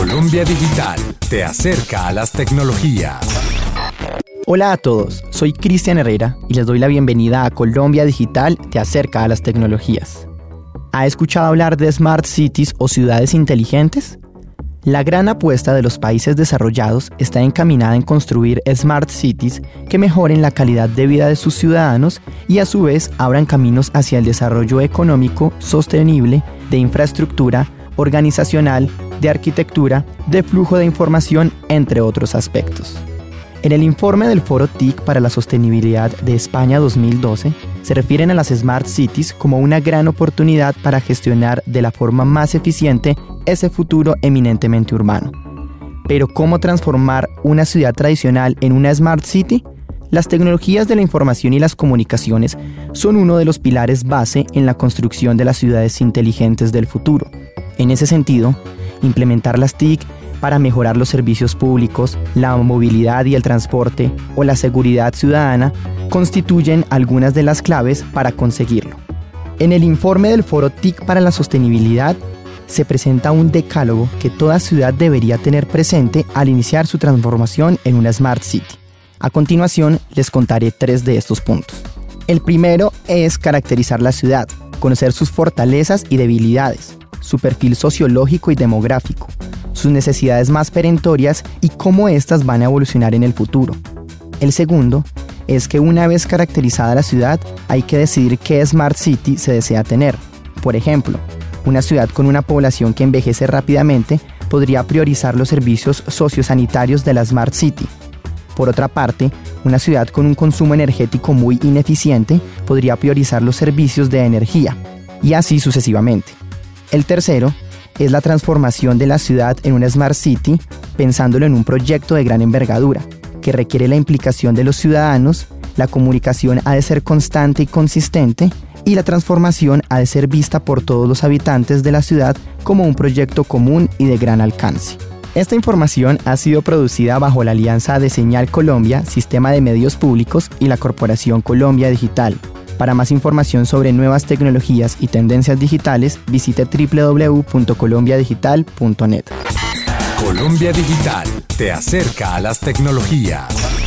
Colombia Digital te acerca a las tecnologías. Hola a todos, soy Cristian Herrera y les doy la bienvenida a Colombia Digital te acerca a las tecnologías. ¿Ha escuchado hablar de Smart Cities o ciudades inteligentes? La gran apuesta de los países desarrollados está encaminada en construir Smart Cities que mejoren la calidad de vida de sus ciudadanos y a su vez abran caminos hacia el desarrollo económico sostenible de infraestructura organizacional, de arquitectura, de flujo de información, entre otros aspectos. En el informe del Foro TIC para la Sostenibilidad de España 2012, se refieren a las Smart Cities como una gran oportunidad para gestionar de la forma más eficiente ese futuro eminentemente urbano. Pero ¿cómo transformar una ciudad tradicional en una Smart City? Las tecnologías de la información y las comunicaciones son uno de los pilares base en la construcción de las ciudades inteligentes del futuro. En ese sentido, implementar las TIC para mejorar los servicios públicos, la movilidad y el transporte o la seguridad ciudadana constituyen algunas de las claves para conseguirlo. En el informe del Foro TIC para la Sostenibilidad se presenta un decálogo que toda ciudad debería tener presente al iniciar su transformación en una Smart City. A continuación les contaré tres de estos puntos. El primero es caracterizar la ciudad, conocer sus fortalezas y debilidades, su perfil sociológico y demográfico, sus necesidades más perentorias y cómo éstas van a evolucionar en el futuro. El segundo es que una vez caracterizada la ciudad, hay que decidir qué Smart City se desea tener. Por ejemplo, una ciudad con una población que envejece rápidamente podría priorizar los servicios sociosanitarios de la Smart City. Por otra parte, una ciudad con un consumo energético muy ineficiente podría priorizar los servicios de energía, y así sucesivamente. El tercero es la transformación de la ciudad en una Smart City pensándolo en un proyecto de gran envergadura, que requiere la implicación de los ciudadanos, la comunicación ha de ser constante y consistente, y la transformación ha de ser vista por todos los habitantes de la ciudad como un proyecto común y de gran alcance. Esta información ha sido producida bajo la alianza de Señal Colombia, Sistema de Medios Públicos y la Corporación Colombia Digital, para más información sobre nuevas tecnologías y tendencias digitales, visite www.colombiadigital.net. Colombia Digital te acerca a las tecnologías.